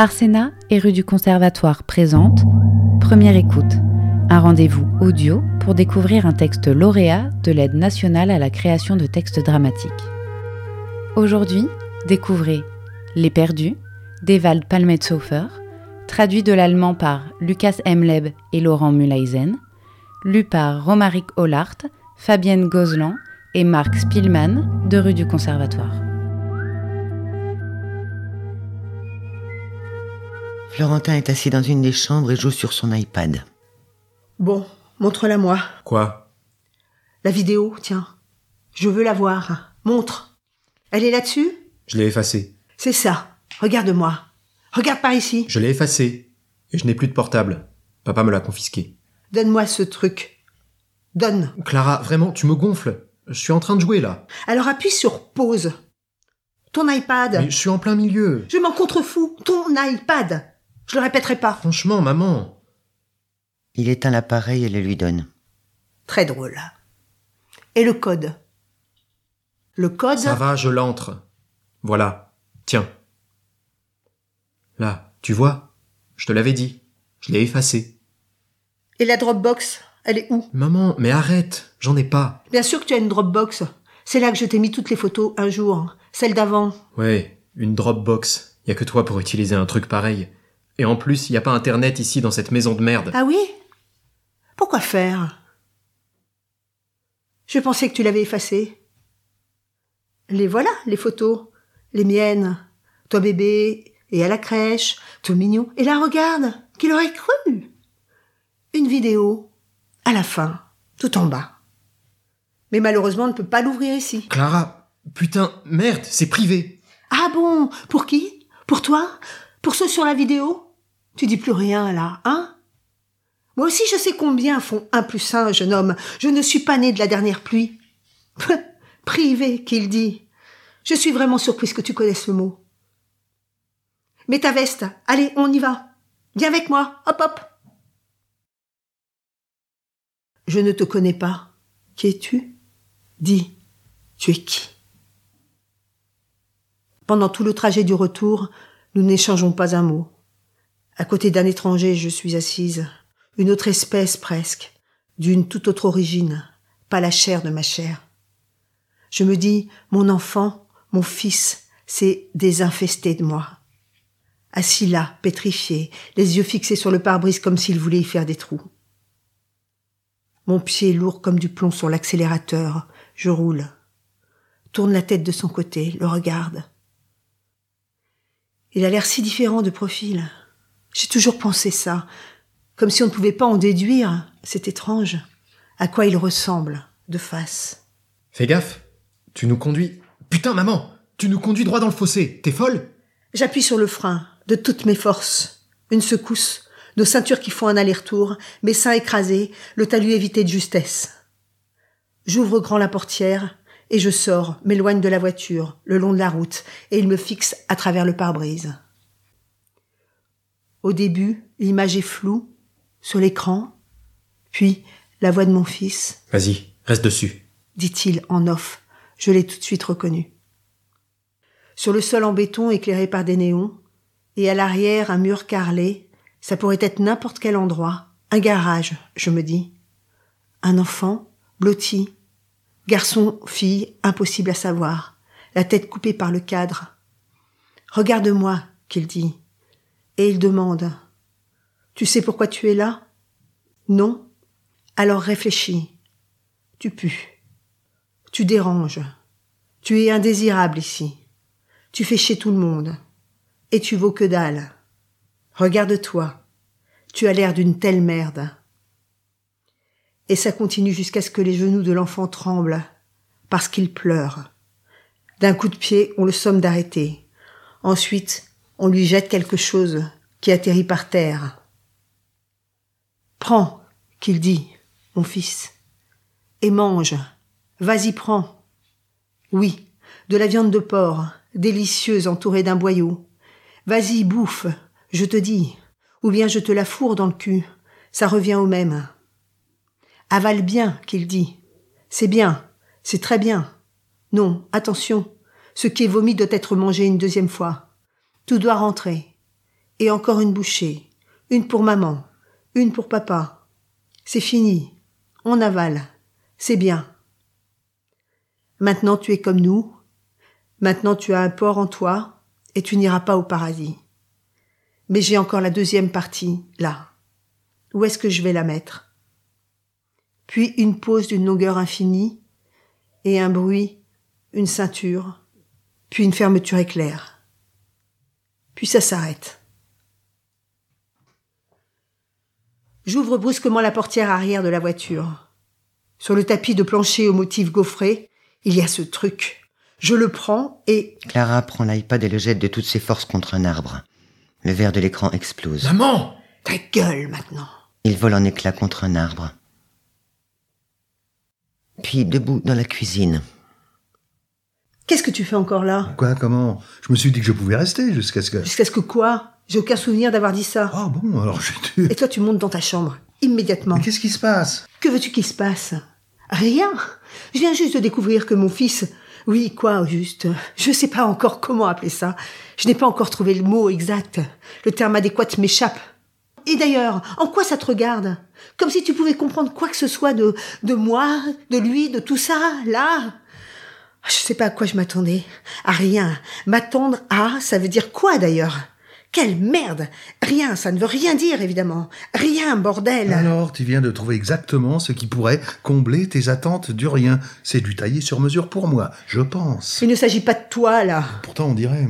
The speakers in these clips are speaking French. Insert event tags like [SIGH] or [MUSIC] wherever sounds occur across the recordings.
Arsena et rue du Conservatoire présente Première écoute, un rendez-vous audio pour découvrir un texte lauréat de l'aide nationale à la création de textes dramatiques. Aujourd'hui, découvrez Les Perdus d'Ewald Palmetsofer, traduit de l'allemand par Lucas Emleb et Laurent Mulaisen, lu par Romaric Hollart, Fabienne Gozlan et Marc Spielmann de rue du Conservatoire. Florentin est assis dans une des chambres et joue sur son iPad. Bon, montre-la moi. Quoi? La vidéo, tiens. Je veux la voir. Montre. Elle est là-dessus? Je l'ai effacée. C'est ça. Regarde-moi. Regarde par ici. Je l'ai effacée. Et je n'ai plus de portable. Papa me l'a confisqué. Donne-moi ce truc. Donne. Clara, vraiment, tu me gonfles. Je suis en train de jouer là. Alors appuie sur pause. Ton iPad. Mais je suis en plein milieu. Je m'en contrefous. Ton iPad. Je le répéterai pas. Franchement, maman. Il éteint l'appareil et le lui donne. Très drôle. Et le code? Le code? Ça va, je l'entre. Voilà. Tiens. Là, tu vois? Je te l'avais dit. Je l'ai effacé. Et la Dropbox Elle est où? Maman, mais arrête. J'en ai pas. Bien sûr que tu as une Dropbox. C'est là que je t'ai mis toutes les photos un jour. Celle d'avant. Ouais, une Dropbox. Y a que toi pour utiliser un truc pareil. Et en plus, y a pas internet ici dans cette maison de merde. Ah oui? Pourquoi faire? Je pensais que tu l'avais effacé. Les voilà, les photos. Les miennes. Toi bébé, et à la crèche, tout mignon. Et là, regarde, qui l'aurait cru Une vidéo, à la fin, tout en bas. Mais malheureusement, on ne peut pas l'ouvrir ici. Clara, putain, merde, c'est privé. Ah bon? Pour qui? Pour toi? Pour ceux sur la vidéo? Tu dis plus rien, là, hein? Moi aussi, je sais combien font un plus un, jeune homme. Je ne suis pas né de la dernière pluie. [LAUGHS] privé, qu'il dit. Je suis vraiment surprise que tu connaisses le mot. Mets ta veste. Allez, on y va. Viens avec moi. Hop, hop. Je ne te connais pas. Qui es-tu? Dis, tu es qui? Pendant tout le trajet du retour, nous n'échangeons pas un mot. À côté d'un étranger, je suis assise, une autre espèce presque, d'une toute autre origine, pas la chair de ma chair. Je me dis, mon enfant, mon fils, s'est désinfesté de moi. Assis là, pétrifié, les yeux fixés sur le pare-brise comme s'il voulait y faire des trous. Mon pied lourd comme du plomb sur l'accélérateur, je roule. Tourne la tête de son côté, le regarde. Il a l'air si différent de profil. J'ai toujours pensé ça, comme si on ne pouvait pas en déduire, c'est étrange, à quoi il ressemble, de face. Fais gaffe, tu nous conduis. Putain, maman, tu nous conduis droit dans le fossé. T'es folle? J'appuie sur le frein, de toutes mes forces. Une secousse, nos ceintures qui font un aller-retour, mes seins écrasés, le talus évité de justesse. J'ouvre grand la portière, et je sors, m'éloigne de la voiture, le long de la route, et il me fixe à travers le pare-brise. Au début, l'image est floue, sur l'écran, puis la voix de mon fils. Vas-y, reste dessus, dit-il en off. Je l'ai tout de suite reconnu. Sur le sol en béton éclairé par des néons, et à l'arrière un mur carrelé, ça pourrait être n'importe quel endroit, un garage, je me dis. Un enfant, blotti, garçon, fille, impossible à savoir, la tête coupée par le cadre. Regarde-moi, qu'il dit. Et il demande. Tu sais pourquoi tu es là? Non? Alors réfléchis. Tu pues. Tu déranges. Tu es indésirable ici. Tu fais chier tout le monde. Et tu vaux que dalle. Regarde-toi. Tu as l'air d'une telle merde. Et ça continue jusqu'à ce que les genoux de l'enfant tremblent, parce qu'il pleure. D'un coup de pied, on le somme d'arrêter. Ensuite, on lui jette quelque chose qui atterrit par terre. Prends, qu'il dit, mon fils, et mange. Vas-y, prends. Oui, de la viande de porc, délicieuse entourée d'un boyau. Vas-y, bouffe, je te dis, ou bien je te la fourre dans le cul, ça revient au même. Avale bien, qu'il dit. C'est bien, c'est très bien. Non, attention, ce qui est vomi doit être mangé une deuxième fois. Tout doit rentrer. Et encore une bouchée. Une pour maman. Une pour papa. C'est fini. On avale. C'est bien. Maintenant tu es comme nous. Maintenant tu as un porc en toi et tu n'iras pas au paradis. Mais j'ai encore la deuxième partie, là. Où est-ce que je vais la mettre? Puis une pause d'une longueur infinie et un bruit, une ceinture, puis une fermeture éclair. Puis ça s'arrête. J'ouvre brusquement la portière arrière de la voiture. Sur le tapis de plancher au motif gaufré, il y a ce truc. Je le prends et... Clara prend l'iPad et le jette de toutes ses forces contre un arbre. Le verre de l'écran explose. Maman Ta gueule maintenant. Il vole en éclats contre un arbre. Puis debout dans la cuisine. Que tu fais encore là? Quoi, comment? Je me suis dit que je pouvais rester jusqu'à ce que... Jusqu'à ce que quoi? J'ai aucun souvenir d'avoir dit ça. Ah bon, alors j'ai Et toi tu montes dans ta chambre. Immédiatement. Mais qu'est-ce qui se passe? Que veux-tu qu'il se passe? Rien. Je viens juste de découvrir que mon fils... Oui, quoi, au juste Je sais pas encore comment appeler ça. Je n'ai pas encore trouvé le mot exact. Le terme adéquat m'échappe. Et d'ailleurs, en quoi ça te regarde? Comme si tu pouvais comprendre quoi que ce soit de, de moi, de lui, de tout ça, là? Je sais pas à quoi je m'attendais. À rien. M'attendre à, ça veut dire quoi d'ailleurs? Quelle merde Rien, ça ne veut rien dire, évidemment. Rien, bordel Alors, tu viens de trouver exactement ce qui pourrait combler tes attentes du rien. C'est du taillé sur mesure pour moi, je pense. Il ne s'agit pas de toi, là. Pourtant, on dirait...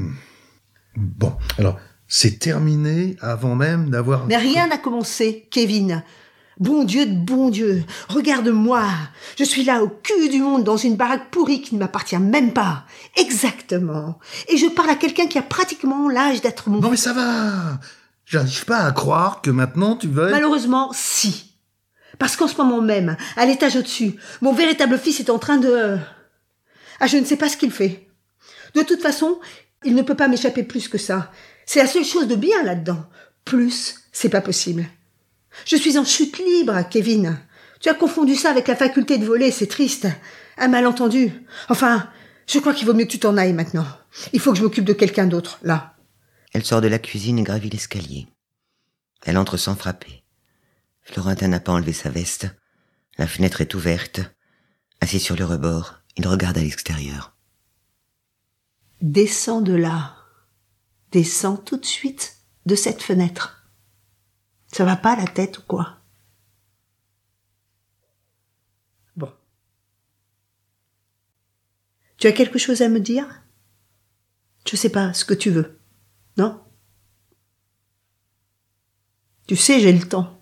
Bon, alors, c'est terminé avant même d'avoir... Mais rien n'a commencé, Kevin. Bon Dieu de bon Dieu, regarde-moi. Je suis là au cul du monde dans une baraque pourrie qui ne m'appartient même pas. Exactement. Et je parle à quelqu'un qui a pratiquement l'âge d'être mon... Non mais ça va J'arrive pas à croire que maintenant tu veuilles... Malheureusement, si. Parce qu'en ce moment même, à l'étage au-dessus, mon véritable fils est en train de... Ah, je ne sais pas ce qu'il fait. De toute façon, il ne peut pas m'échapper plus que ça. C'est la seule chose de bien là-dedans. Plus, c'est pas possible. Je suis en chute libre, Kevin. Tu as confondu ça avec la faculté de voler, c'est triste. Un malentendu. Enfin, je crois qu'il vaut mieux que tu t'en ailles maintenant. Il faut que je m'occupe de quelqu'un d'autre, là. Elle sort de la cuisine et gravit l'escalier. Elle entre sans frapper. Florentin n'a pas enlevé sa veste. La fenêtre est ouverte. Assis sur le rebord, il regarde à l'extérieur. Descends de là. Descends tout de suite de cette fenêtre. Ça va pas la tête ou quoi? Bon. Tu as quelque chose à me dire? Je sais pas ce que tu veux. Non? Tu sais, j'ai le temps.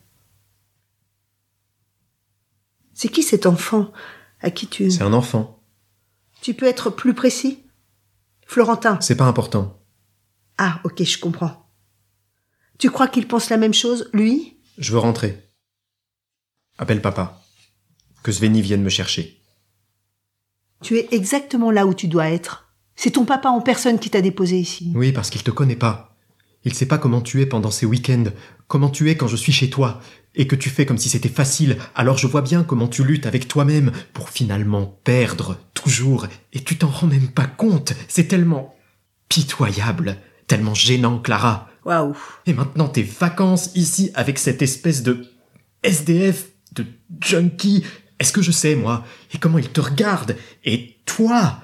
C'est qui cet enfant à qui tu... C'est un enfant. Tu peux être plus précis? Florentin. C'est pas important. Ah, ok, je comprends. Tu crois qu'il pense la même chose, lui? Je veux rentrer. Appelle papa. Que Sveni vienne me chercher. Tu es exactement là où tu dois être. C'est ton papa en personne qui t'a déposé ici. Oui, parce qu'il te connaît pas. Il sait pas comment tu es pendant ces week-ends, comment tu es quand je suis chez toi, et que tu fais comme si c'était facile, alors je vois bien comment tu luttes avec toi-même pour finalement perdre, toujours, et tu t'en rends même pas compte, c'est tellement pitoyable, tellement gênant, Clara. Waouh. Et maintenant tes vacances ici avec cette espèce de SDF, de junkie, est-ce que je sais, moi, et comment il te regarde, et toi,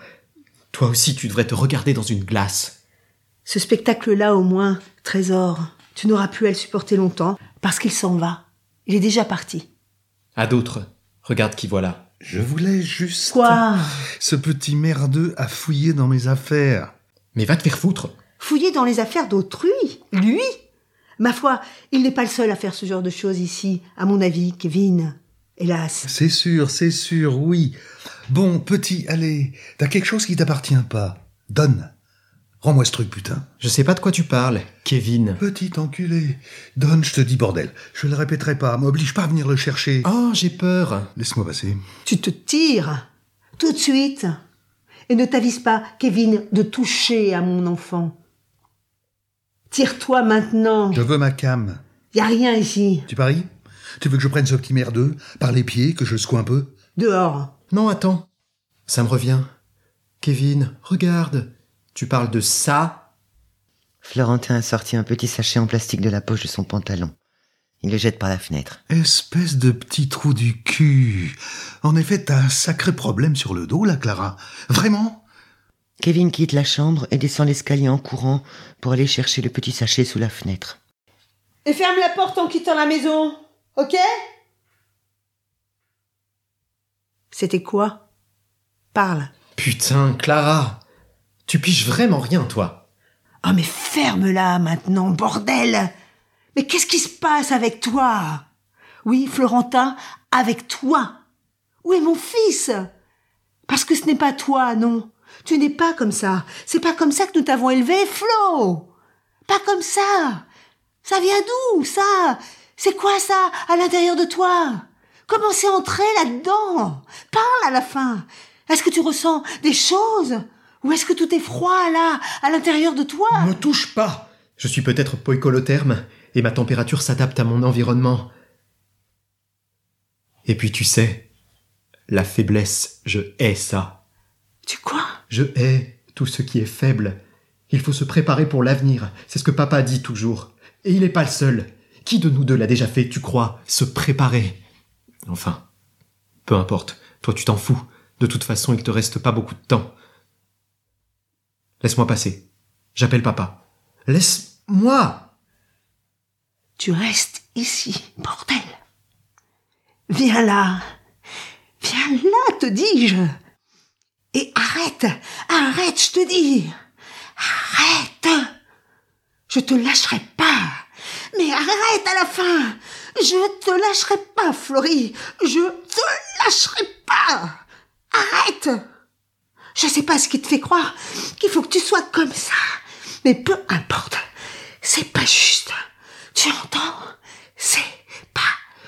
toi aussi tu devrais te regarder dans une glace. Ce spectacle-là, au moins, Trésor, tu n'auras plus à le supporter longtemps, parce qu'il s'en va. Il est déjà parti. À d'autres, regarde qui voilà. Je voulais juste... Quoi? Ce petit merdeux a fouillé dans mes affaires. Mais va te faire foutre. Fouiller dans les affaires d'autrui Lui Ma foi, il n'est pas le seul à faire ce genre de choses ici, à mon avis, Kevin. Hélas. C'est sûr, c'est sûr, oui. Bon, petit, allez, t'as quelque chose qui t'appartient pas. Donne. Rends-moi ce truc, putain. Je sais pas de quoi tu parles, Kevin. Petit enculé. Donne, je te dis bordel. Je le répéterai pas, m'oblige pas à venir le chercher. Oh, j'ai peur. Laisse-moi passer. Tu te tires tout de suite. Et ne t'avise pas, Kevin, de toucher à mon enfant. Tire-toi maintenant. Je veux ma cam. Y a rien ici. Tu paries? Tu veux que je prenne ce petit merdeux par les pieds, que je le secoue un peu? Dehors. Non, attends. Ça me revient. Kevin, regarde. Tu parles de ça Florentin a sorti un petit sachet en plastique de la poche de son pantalon. Il le jette par la fenêtre. Espèce de petit trou du cul. En effet, t'as un sacré problème sur le dos, là, Clara. Vraiment? Kevin quitte la chambre et descend l'escalier en courant pour aller chercher le petit sachet sous la fenêtre. Et ferme la porte en quittant la maison, ok? C'était quoi? Parle. Putain, Clara Tu piges vraiment rien, toi Ah mais ferme-la maintenant, bordel Mais qu'est-ce qui se passe avec toi? Oui, Florentin, avec toi. Où est mon fils? Parce que ce n'est pas toi, non. Tu n'es pas comme ça. C'est pas comme ça que nous t'avons élevé, Flo. Pas comme ça. Ça vient d'où, ça? C'est quoi ça, à l'intérieur de toi? Comment c'est entré là-dedans? Parle à la fin. Est-ce que tu ressens des choses? Ou est-ce que tout est froid, là, à l'intérieur de toi? Ne me touche pas Je suis peut-être poicolotherme, et ma température s'adapte à mon environnement. Et puis tu sais, la faiblesse, je hais ça. Tu quoi? Je hais tout ce qui est faible. Il faut se préparer pour l'avenir, c'est ce que papa dit toujours. Et il n'est pas le seul. Qui de nous deux l'a déjà fait, tu crois Se préparer? Enfin, peu importe, toi tu t'en fous. De toute façon, il te reste pas beaucoup de temps. Laisse-moi passer. J'appelle papa. Laisse-moi Tu restes ici, bordel. Viens là. Viens là, te dis-je. Et arrête, arrête, je te dis. Arrête. Je te lâcherai pas. Mais arrête à la fin. Je te lâcherai pas, Florie. Je te lâcherai pas. Arrête. Je sais pas ce qui te fait croire qu'il faut que tu sois comme ça. Mais peu importe. C'est pas juste. Tu entends? C'est pas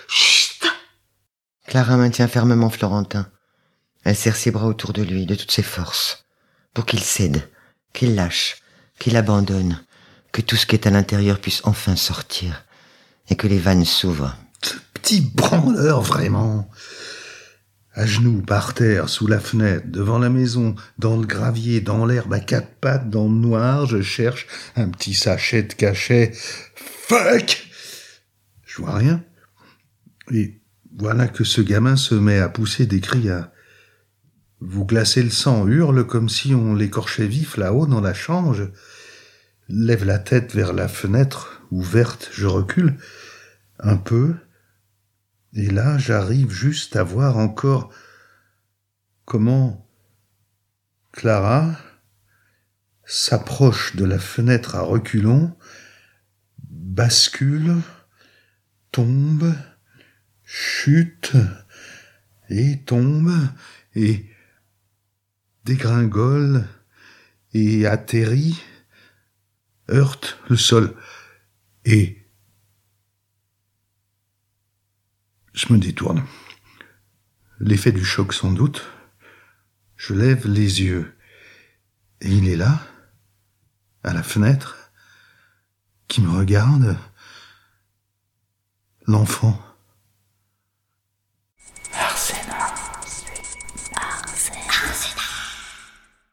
juste. Clara maintient fermement Florentin. Elle serre ses bras autour de lui de toutes ses forces, pour qu'il cède, qu'il lâche, qu'il abandonne, que tout ce qui est à l'intérieur puisse enfin sortir, et que les vannes s'ouvrent. Petit branleur, vraiment. À genoux, par terre, sous la fenêtre, devant la maison, dans le gravier, dans l'herbe, à quatre pattes, dans le noir, je cherche un petit sachet de cachet. Fuck Je vois rien. Et voilà que ce gamin se met à pousser des cris à... Vous glacez le sang, hurle comme si on l'écorchait vif là-haut dans la. Je lève la tête vers la fenêtre ouverte, je recule un peu, et là j'arrive juste à voir encore comment Clara s'approche de la fenêtre à reculons, bascule, tombe, chute, et tombe, et dégringole, et atterrit, heurte le sol, et je me détourne. L'effet du choc sans doute. Je lève les yeux, et il est là, à la fenêtre, qui me regarde, l'enfant